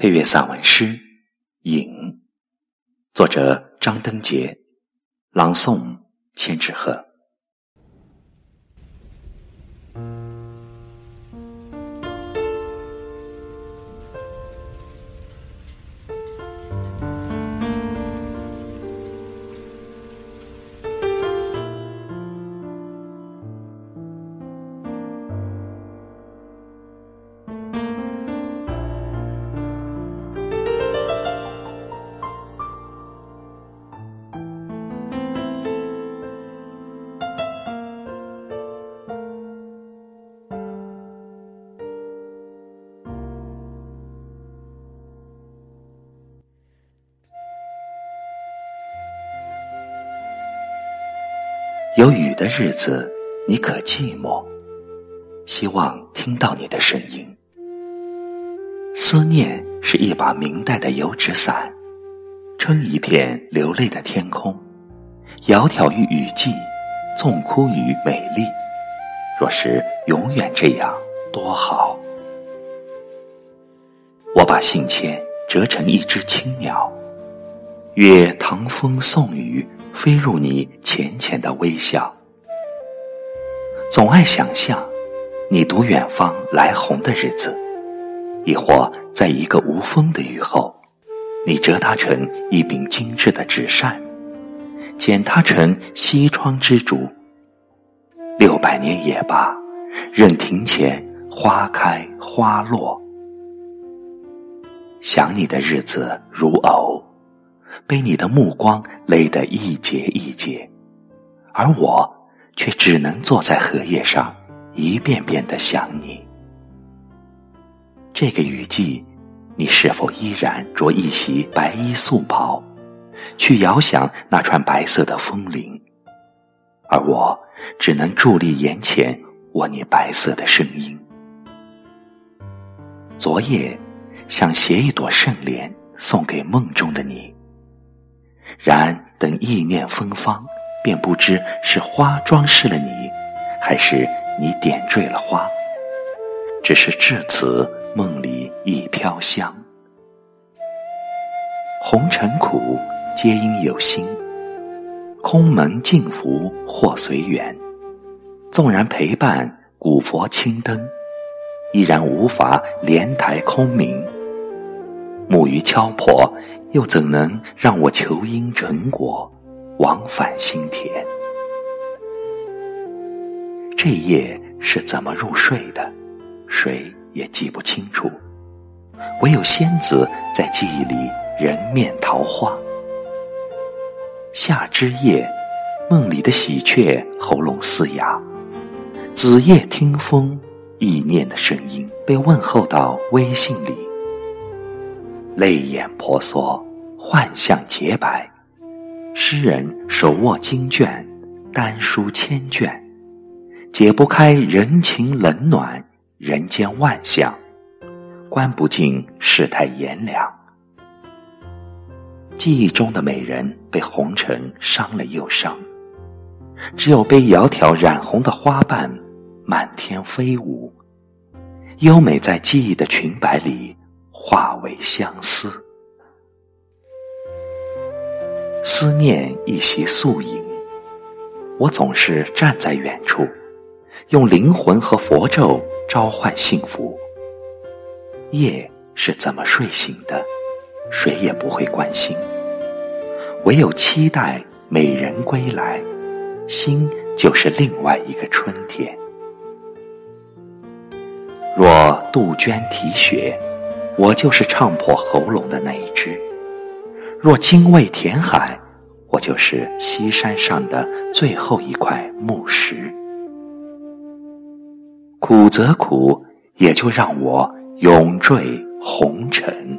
配乐散文诗《影》，作者张灯杰，朗诵千纸鹤。有雨的日子，你可寂寞？希望听到你的声音。思念是一把明代的油纸伞，撑一片流泪的天空，窈窕于雨季，纵哭于美丽。若是永远这样，多好！我把信笺折成一只青鸟，越唐风送雨。飞入你浅浅的微笑，总爱想象你读远方来鸿的日子，亦或在一个无风的雨后，你折它成一柄精致的纸扇，剪它成西窗之烛。六百年也罢，任庭前花开花落。想你的日子如偶。被你的目光勒得一节一节，而我却只能坐在荷叶上，一遍遍的想你。这个雨季，你是否依然着一袭白衣素袍，去遥想那串白色的风铃？而我只能伫立眼前，握你白色的声音。昨夜，想写一朵圣莲送给梦中的你。然等意念芬芳，便不知是花装饰了你，还是你点缀了花。只是至此，梦里已飘香。红尘苦，皆因有心。空门净福或随缘。纵然陪伴古佛青灯，依然无法莲台空明。木鱼敲破，又怎能让我求因成果，往返心田？这夜是怎么入睡的，谁也记不清楚。唯有仙子在记忆里人面桃花。夏之夜，梦里的喜鹊喉咙嘶哑；子夜听风，意念的声音被问候到微信里。泪眼婆娑，幻象洁白。诗人手握经卷，丹书千卷，解不开人情冷暖，人间万象，观不尽世态炎凉。记忆中的美人被红尘伤了又伤，只有被窈窕染红的花瓣满天飞舞，优美在记忆的裙摆里。化为相思，思念一袭素影。我总是站在远处，用灵魂和佛咒召唤幸福。夜是怎么睡醒的，谁也不会关心，唯有期待美人归来，心就是另外一个春天。若杜鹃啼血。我就是唱破喉咙的那一只。若精卫填海，我就是西山上的最后一块木石。苦则苦，也就让我永坠红尘。